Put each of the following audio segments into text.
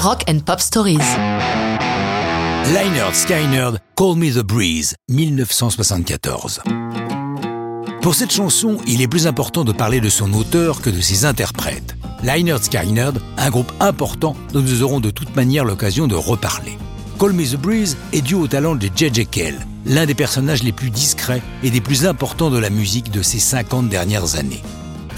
Rock and Pop Stories. Lynyrd Skynyrd, Call Me the Breeze, 1974. Pour cette chanson, il est plus important de parler de son auteur que de ses interprètes. Lynyrd Skynyrd, un groupe important dont nous aurons de toute manière l'occasion de reparler. Call Me the Breeze est dû au talent de J.J. Kell, l'un des personnages les plus discrets et des plus importants de la musique de ces 50 dernières années.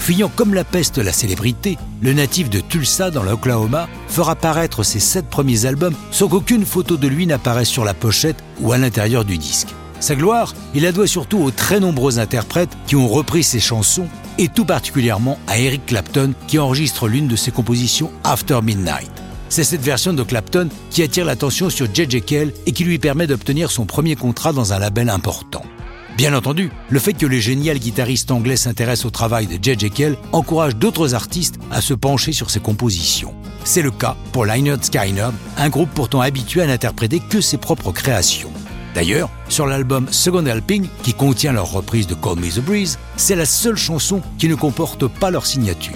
Fuyant comme la peste la célébrité, le natif de Tulsa dans l'Oklahoma fera paraître ses sept premiers albums sans qu'aucune photo de lui n'apparaisse sur la pochette ou à l'intérieur du disque. Sa gloire, il la doit surtout aux très nombreux interprètes qui ont repris ses chansons et tout particulièrement à Eric Clapton qui enregistre l'une de ses compositions After Midnight. C'est cette version de Clapton qui attire l'attention sur J.J. Kell et qui lui permet d'obtenir son premier contrat dans un label important. Bien entendu, le fait que le génial guitariste anglais s'intéresse au travail de J.J. Kell encourage d'autres artistes à se pencher sur ses compositions. C'est le cas pour Lynyrd Skynyrd, un groupe pourtant habitué à n'interpréter que ses propres créations. D'ailleurs, sur l'album Second Helping, qui contient leur reprise de Call Me the Breeze, c'est la seule chanson qui ne comporte pas leur signature.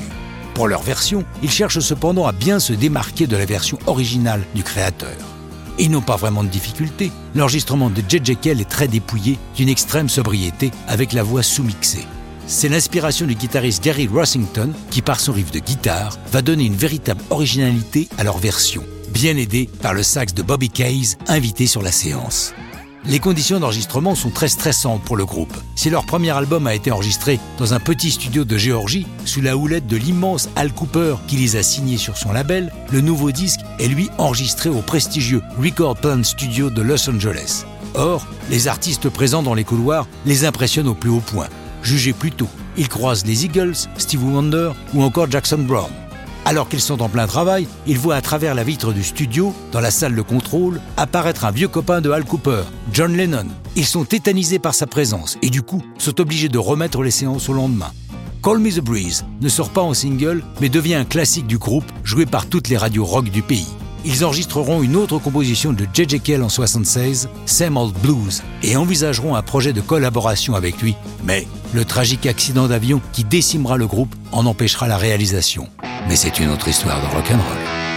Pour leur version, ils cherchent cependant à bien se démarquer de la version originale du créateur. Ils n'ont pas vraiment de difficulté. L'enregistrement de J.J. Kell est très dépouillé, d'une extrême sobriété, avec la voix sous-mixée. C'est l'inspiration du guitariste Gary Rossington qui, par son riff de guitare, va donner une véritable originalité à leur version, bien aidé par le sax de Bobby Case, invité sur la séance. Les conditions d'enregistrement sont très stressantes pour le groupe. Si leur premier album a été enregistré dans un petit studio de Géorgie, sous la houlette de l'immense Al Cooper qui les a signés sur son label, le nouveau disque est lui enregistré au prestigieux Record Plant Studio de Los Angeles. Or, les artistes présents dans les couloirs les impressionnent au plus haut point. Jugez plutôt, ils croisent les Eagles, Steve Wonder ou encore Jackson Brown. Alors qu'ils sont en plein travail, ils voient à travers la vitre du studio, dans la salle de contrôle, apparaître un vieux copain de Al Cooper, John Lennon. Ils sont tétanisés par sa présence et du coup sont obligés de remettre les séances au lendemain. Call Me the Breeze ne sort pas en single, mais devient un classique du groupe, joué par toutes les radios rock du pays. Ils enregistreront une autre composition de J.J. Kell en 76, Same Old Blues, et envisageront un projet de collaboration avec lui. Mais le tragique accident d'avion qui décimera le groupe en empêchera la réalisation. Mais c'est une autre histoire de rock'n'roll.